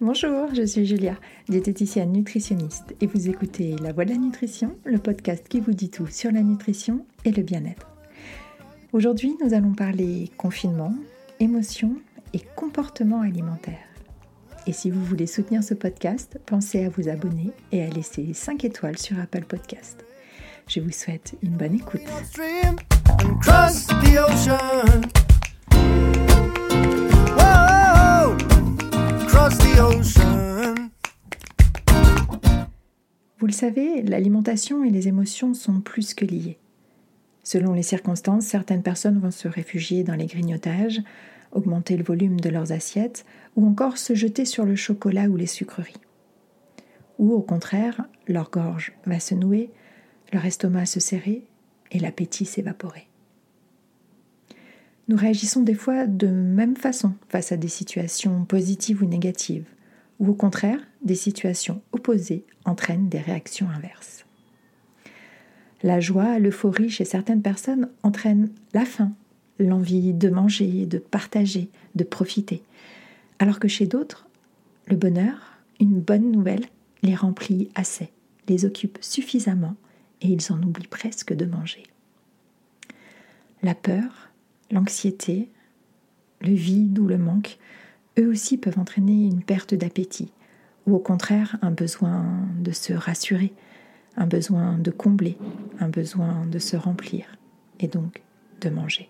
Bonjour, je suis Julia, diététicienne nutritionniste, et vous écoutez La Voix de la Nutrition, le podcast qui vous dit tout sur la nutrition et le bien-être. Aujourd'hui, nous allons parler confinement, émotions et comportement alimentaire. Et si vous voulez soutenir ce podcast, pensez à vous abonner et à laisser 5 étoiles sur Apple Podcast. Je vous souhaite une bonne écoute. Vous le savez, l'alimentation et les émotions sont plus que liées. Selon les circonstances, certaines personnes vont se réfugier dans les grignotages, augmenter le volume de leurs assiettes ou encore se jeter sur le chocolat ou les sucreries. Ou au contraire, leur gorge va se nouer, leur estomac se serrer et l'appétit s'évaporer. Nous réagissons des fois de même façon face à des situations positives ou négatives, ou au contraire, des situations opposées entraînent des réactions inverses. La joie, l'euphorie chez certaines personnes entraînent la faim, l'envie de manger, de partager, de profiter, alors que chez d'autres, le bonheur, une bonne nouvelle, les remplit assez, les occupe suffisamment et ils en oublient presque de manger. La peur, l'anxiété, le vide ou le manque, eux aussi peuvent entraîner une perte d'appétit, ou au contraire un besoin de se rassurer, un besoin de combler, un besoin de se remplir, et donc de manger.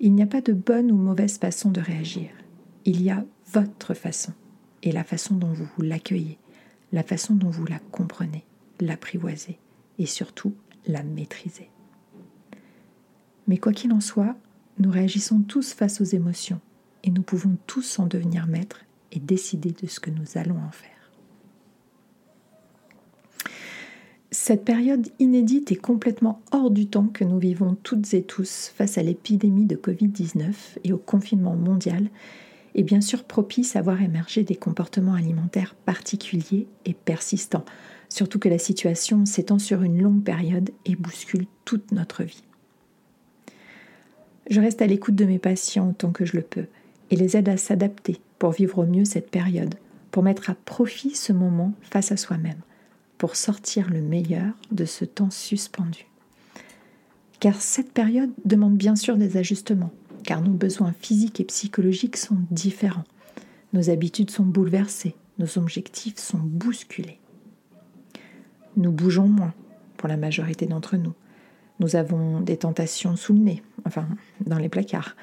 Il n'y a pas de bonne ou mauvaise façon de réagir. Il y a votre façon, et la façon dont vous l'accueillez, la façon dont vous la comprenez, l'apprivoisez, et surtout la maîtrisez. Mais quoi qu'il en soit, nous réagissons tous face aux émotions et nous pouvons tous en devenir maîtres et décider de ce que nous allons en faire. Cette période inédite et complètement hors du temps que nous vivons toutes et tous face à l'épidémie de Covid-19 et au confinement mondial est bien sûr propice à voir émerger des comportements alimentaires particuliers et persistants, surtout que la situation s'étend sur une longue période et bouscule toute notre vie. Je reste à l'écoute de mes patients autant que je le peux et les aide à s'adapter pour vivre au mieux cette période, pour mettre à profit ce moment face à soi-même, pour sortir le meilleur de ce temps suspendu. Car cette période demande bien sûr des ajustements, car nos besoins physiques et psychologiques sont différents. Nos habitudes sont bouleversées, nos objectifs sont bousculés. Nous bougeons moins pour la majorité d'entre nous. Nous avons des tentations sous le nez, enfin dans les placards,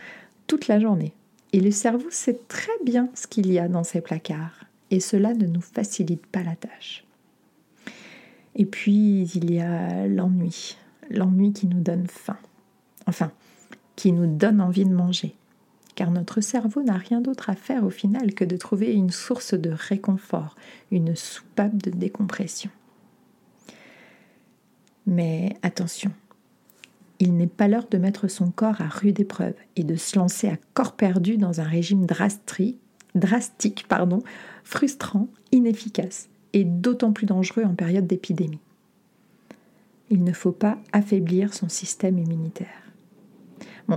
toute la journée. Et le cerveau sait très bien ce qu'il y a dans ces placards, et cela ne nous facilite pas la tâche. Et puis il y a l'ennui, l'ennui qui nous donne faim, enfin, qui nous donne envie de manger, car notre cerveau n'a rien d'autre à faire au final que de trouver une source de réconfort, une soupape de décompression. Mais attention, il n'est pas l'heure de mettre son corps à rude épreuve et de se lancer à corps perdu dans un régime drastique, frustrant, inefficace et d'autant plus dangereux en période d'épidémie. Il ne faut pas affaiblir son système immunitaire.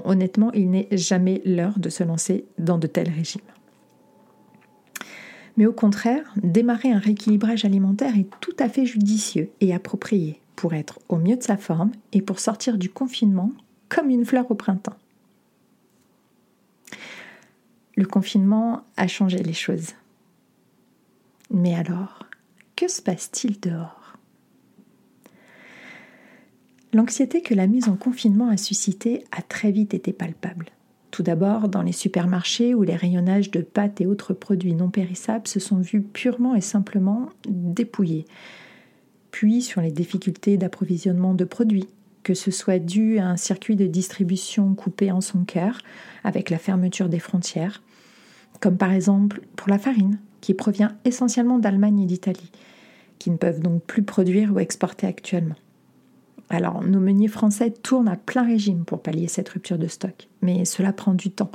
Honnêtement, il n'est jamais l'heure de se lancer dans de tels régimes. Mais au contraire, démarrer un rééquilibrage alimentaire est tout à fait judicieux et approprié pour être au mieux de sa forme et pour sortir du confinement comme une fleur au printemps. Le confinement a changé les choses. Mais alors, que se passe-t-il dehors? L'anxiété que la mise en confinement a suscitée a très vite été palpable. Tout d'abord, dans les supermarchés où les rayonnages de pâtes et autres produits non périssables se sont vus purement et simplement dépouillés, puis sur les difficultés d'approvisionnement de produits, que ce soit dû à un circuit de distribution coupé en son cœur avec la fermeture des frontières, comme par exemple pour la farine, qui provient essentiellement d'Allemagne et d'Italie, qui ne peuvent donc plus produire ou exporter actuellement. Alors, nos meuniers français tournent à plein régime pour pallier cette rupture de stock, mais cela prend du temps,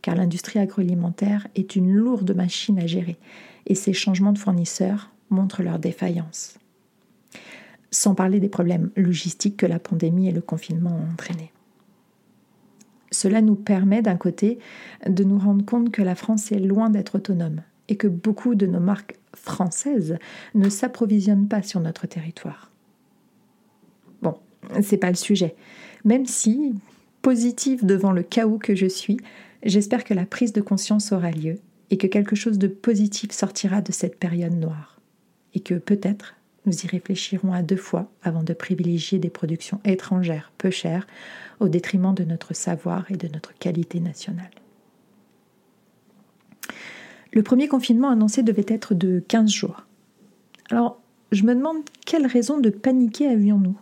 car l'industrie agroalimentaire est une lourde machine à gérer, et ces changements de fournisseurs montrent leur défaillance sans parler des problèmes logistiques que la pandémie et le confinement ont entraînés. Cela nous permet d'un côté de nous rendre compte que la France est loin d'être autonome et que beaucoup de nos marques françaises ne s'approvisionnent pas sur notre territoire. Bon, c'est pas le sujet. Même si, positive devant le chaos que je suis, j'espère que la prise de conscience aura lieu et que quelque chose de positif sortira de cette période noire. Et que peut-être nous y réfléchirons à deux fois avant de privilégier des productions étrangères peu chères au détriment de notre savoir et de notre qualité nationale. Le premier confinement annoncé devait être de 15 jours. Alors, je me demande quelle raison de paniquer avions-nous?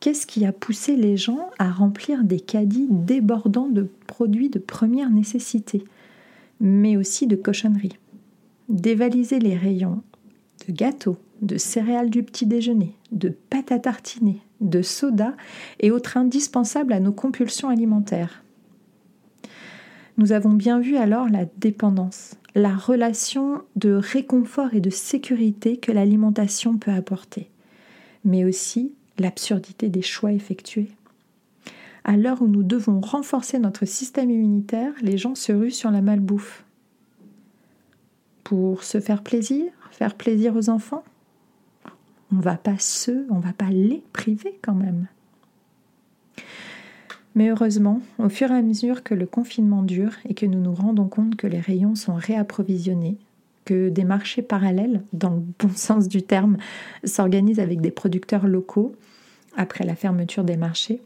Qu'est-ce qui a poussé les gens à remplir des caddies débordants de produits de première nécessité, mais aussi de cochonneries? Dévaliser les rayons de gâteaux, de céréales du petit déjeuner, de pâtes à tartiner, de soda et autres indispensables à nos compulsions alimentaires. Nous avons bien vu alors la dépendance, la relation de réconfort et de sécurité que l'alimentation peut apporter, mais aussi l'absurdité des choix effectués. À l'heure où nous devons renforcer notre système immunitaire, les gens se ruent sur la malbouffe. Pour se faire plaisir, faire plaisir aux enfants, on va pas se, on va pas les priver quand même. Mais heureusement, au fur et à mesure que le confinement dure et que nous nous rendons compte que les rayons sont réapprovisionnés, que des marchés parallèles, dans le bon sens du terme, s'organisent avec des producteurs locaux après la fermeture des marchés,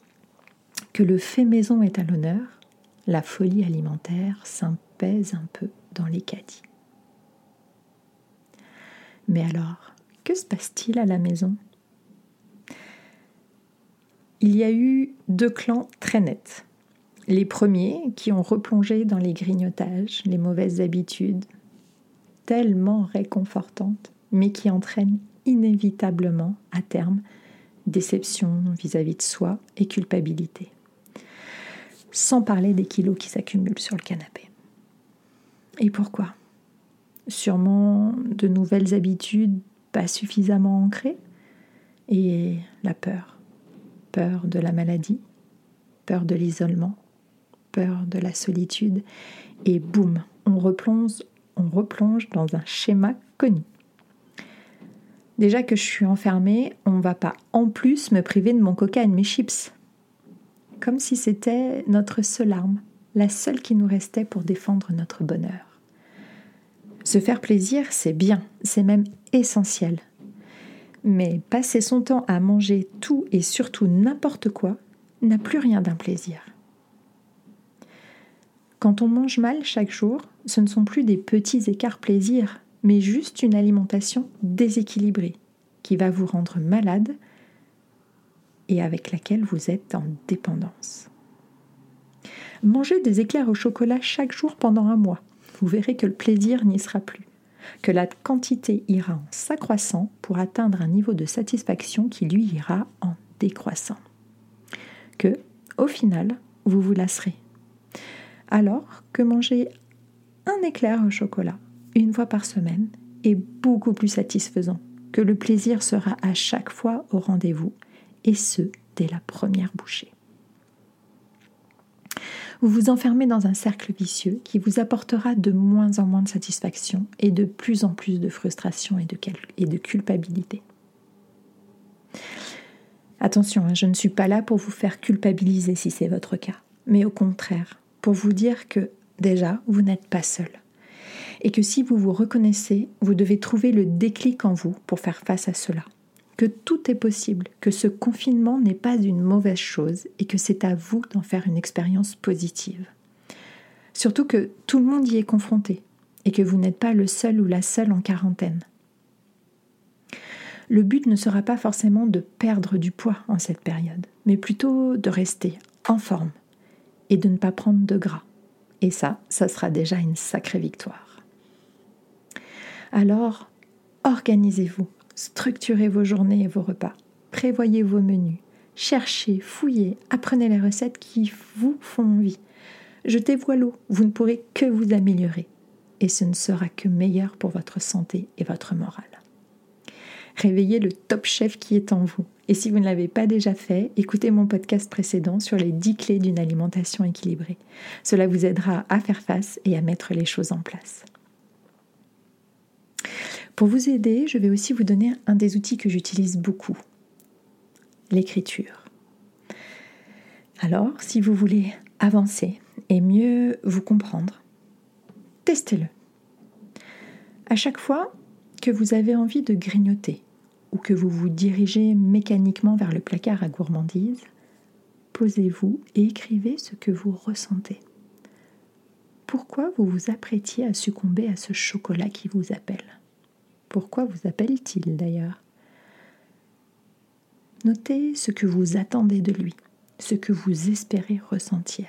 que le fait maison est à l'honneur, la folie alimentaire s'impèse un peu dans les caddies. Mais alors, que se passe-t-il à la maison? Il y a eu deux clans très nets. Les premiers qui ont replongé dans les grignotages, les mauvaises habitudes, tellement réconfortantes, mais qui entraînent inévitablement à terme déception vis-à-vis de soi et culpabilité. Sans parler des kilos qui s'accumulent sur le canapé. Et pourquoi? Sûrement de nouvelles habitudes pas suffisamment ancrées et la peur. Peur de la maladie, peur de l'isolement, peur de la solitude et boum, on replonge, on replonge dans un schéma connu. Déjà que je suis enfermée, on ne va pas en plus me priver de mon coca et de mes chips. Comme si c'était notre seule arme, la seule qui nous restait pour défendre notre bonheur. Se faire plaisir, c'est bien, c'est même essentiel. Mais passer son temps à manger tout et surtout n'importe quoi n'a plus rien d'un plaisir. Quand on mange mal chaque jour, ce ne sont plus des petits écarts plaisirs, mais juste une alimentation déséquilibrée qui va vous rendre malade et avec laquelle vous êtes en dépendance. Mangez des éclairs au chocolat chaque jour pendant un mois. Vous verrez que le plaisir n'y sera plus, que la quantité ira en s'accroissant pour atteindre un niveau de satisfaction qui lui ira en décroissant. Que, au final, vous vous lasserez. Alors que manger un éclair au chocolat une fois par semaine est beaucoup plus satisfaisant, que le plaisir sera à chaque fois au rendez-vous, et ce, dès la première bouchée. Vous vous enfermez dans un cercle vicieux qui vous apportera de moins en moins de satisfaction et de plus en plus de frustration et de, culpabilité. Attention, hein, je ne suis pas là pour vous faire culpabiliser si c'est votre cas, mais au contraire, pour vous dire que déjà, vous n'êtes pas seul et que si vous vous reconnaissez, vous devez trouver le déclic en vous pour faire face à cela. Tout est possible, que ce confinement n'est pas une mauvaise chose et que c'est à vous d'en faire une expérience positive. Surtout que tout le monde y est confronté et que vous n'êtes pas le seul ou la seule en quarantaine. Le but ne sera pas forcément de perdre du poids en cette période, mais plutôt de rester en forme et de ne pas prendre de gras. Et ça, ça sera déjà une sacrée victoire. Alors, organisez-vous, structurez vos journées et vos repas, prévoyez vos menus, cherchez, fouillez, apprenez les recettes qui vous font envie. Jetez-vous à l'eau, vous ne pourrez que vous améliorer et ce ne sera que meilleur pour votre santé et votre morale. Réveillez le top chef qui est en vous. Et si vous ne l'avez pas déjà fait, écoutez mon podcast précédent sur les 10 clés d'une alimentation équilibrée. Cela vous aidera à faire face et à mettre les choses en place. Pour vous aider, je vais aussi vous donner un des outils que j'utilise beaucoup, l'écriture. Alors, si vous voulez avancer et mieux vous comprendre, testez-le. À chaque fois que vous avez envie de grignoter ou que vous vous dirigez mécaniquement vers le placard à gourmandise, posez-vous et écrivez ce que vous ressentez. Pourquoi vous vous apprêtiez à succomber à ce chocolat qui vous appelle? Pourquoi vous appelle-t-il d'ailleurs? Notez ce que vous attendez de lui, ce que vous espérez ressentir.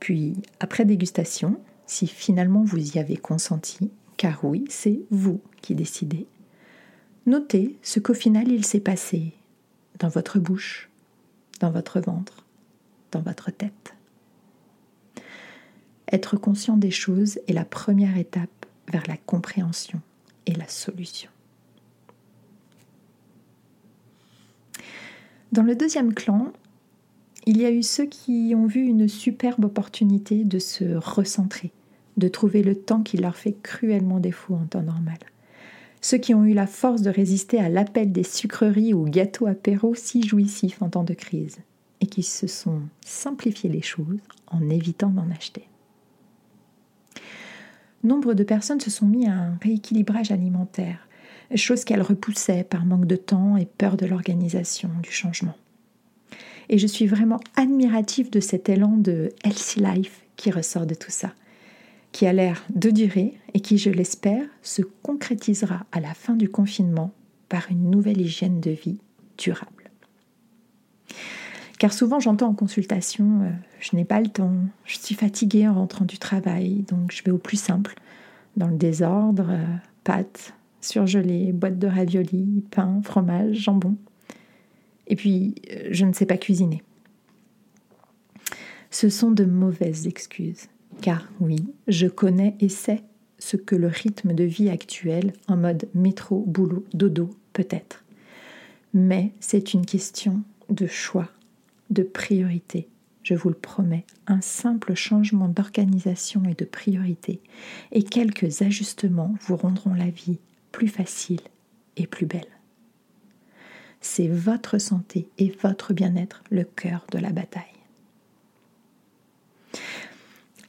Puis, après dégustation, si finalement vous y avez consenti, car oui, c'est vous qui décidez, notez ce qu'au final il s'est passé dans votre bouche, dans votre ventre, dans votre tête. Être conscient des choses est la première étape vers la compréhension et la solution. Dans le deuxième clan, il y a eu ceux qui ont vu une superbe opportunité de se recentrer, de trouver le temps qui leur fait cruellement défaut en temps normal. Ceux qui ont eu la force de résister à l'appel des sucreries ou gâteaux apéros si jouissifs en temps de crise, et qui se sont simplifiés les choses en évitant d'en acheter. Nombre de personnes se sont mis à un rééquilibrage alimentaire, chose qu'elles repoussaient par manque de temps et peur de l'organisation, du changement. Et je suis vraiment admirative de cet élan de healthy life qui ressort de tout ça qui a l'air de durer et qui, je l'espère, se concrétisera à la fin du confinement par une nouvelle hygiène de vie durable. Car souvent j'entends en consultation, euh, je n'ai pas le temps, je suis fatiguée en rentrant du travail, donc je vais au plus simple, dans le désordre, euh, pâtes, surgelées, boîtes de raviolis, pain, fromage, jambon. Et puis, euh, je ne sais pas cuisiner. Ce sont de mauvaises excuses. Car oui, je connais et sais ce que le rythme de vie actuel, en mode métro, boulot, dodo, peut être. Mais c'est une question de choix, de priorité. Je vous le promets, un simple changement d'organisation et de priorité et quelques ajustements vous rendront la vie plus facile et plus belle. C'est votre santé et votre bien-être le cœur de la bataille.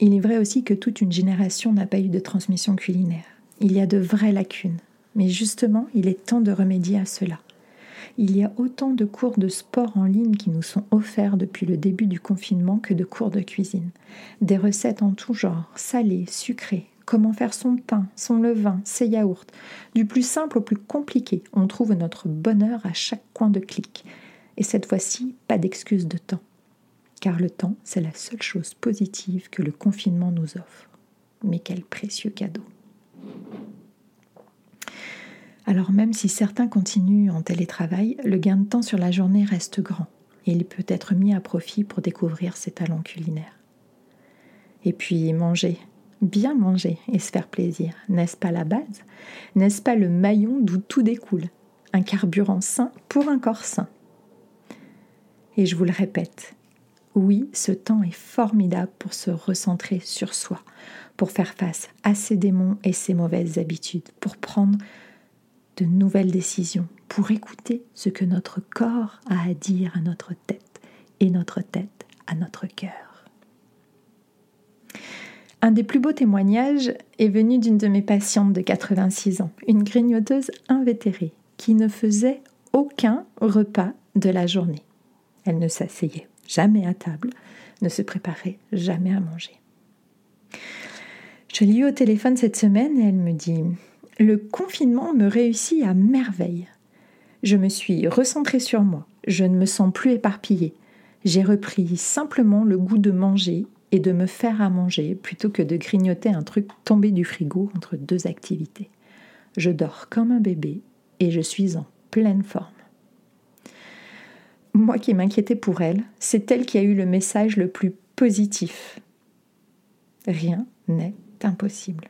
Il est vrai aussi que toute une génération n'a pas eu de transmission culinaire. Il y a de vraies lacunes, mais justement, il est temps de remédier à cela. Il y a autant de cours de sport en ligne qui nous sont offerts depuis le début du confinement que de cours de cuisine. Des recettes en tout genre, salées, sucrées, comment faire son pain, son levain, ses yaourts. Du plus simple au plus compliqué, on trouve notre bonheur à chaque coin de clic. Et cette fois-ci, pas d'excuse de temps car le temps, c'est la seule chose positive que le confinement nous offre. Mais quel précieux cadeau. Alors même si certains continuent en télétravail, le gain de temps sur la journée reste grand. Et il peut être mis à profit pour découvrir ses talents culinaires. Et puis manger, bien manger et se faire plaisir, n'est-ce pas la base? N'est-ce pas le maillon d'où tout découle? Un carburant sain pour un corps sain. Et je vous le répète, oui, ce temps est formidable pour se recentrer sur soi, pour faire face à ses démons et ses mauvaises habitudes, pour prendre de nouvelles décisions, pour écouter ce que notre corps a à dire à notre tête et notre tête à notre cœur. Un des plus beaux témoignages est venu d'une de mes patientes de 86 ans, une grignoteuse invétérée qui ne faisait aucun repas de la journée. Elle ne s'asseyait jamais à table, ne se préparait jamais à manger. Je l'ai eu au téléphone cette semaine et elle me dit Le confinement me réussit à merveille. Je me suis recentrée sur moi, je ne me sens plus éparpillée. J'ai repris simplement le goût de manger et de me faire à manger plutôt que de grignoter un truc tombé du frigo entre deux activités. Je dors comme un bébé et je suis en pleine forme moi qui m'inquiétais pour elle, c'est elle qui a eu le message le plus positif. Rien n'est impossible.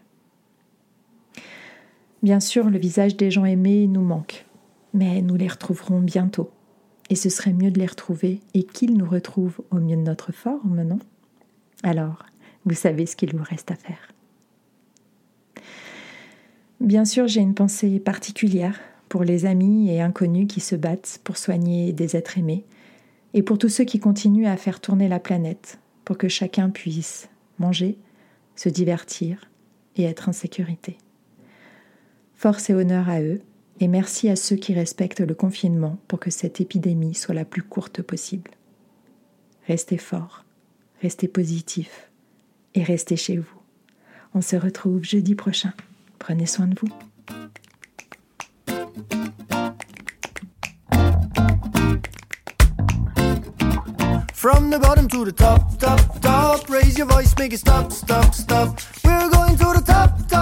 Bien sûr, le visage des gens aimés nous manque, mais nous les retrouverons bientôt. Et ce serait mieux de les retrouver et qu'ils nous retrouvent au mieux de notre forme, non? Alors, vous savez ce qu'il vous reste à faire. Bien sûr, j'ai une pensée particulière pour les amis et inconnus qui se battent pour soigner des êtres aimés, et pour tous ceux qui continuent à faire tourner la planète pour que chacun puisse manger, se divertir et être en sécurité. Force et honneur à eux, et merci à ceux qui respectent le confinement pour que cette épidémie soit la plus courte possible. Restez forts, restez positifs et restez chez vous. On se retrouve jeudi prochain. Prenez soin de vous. From the bottom to the top, top, top. Raise your voice, make it stop, stop, stop. We're going to the top, top.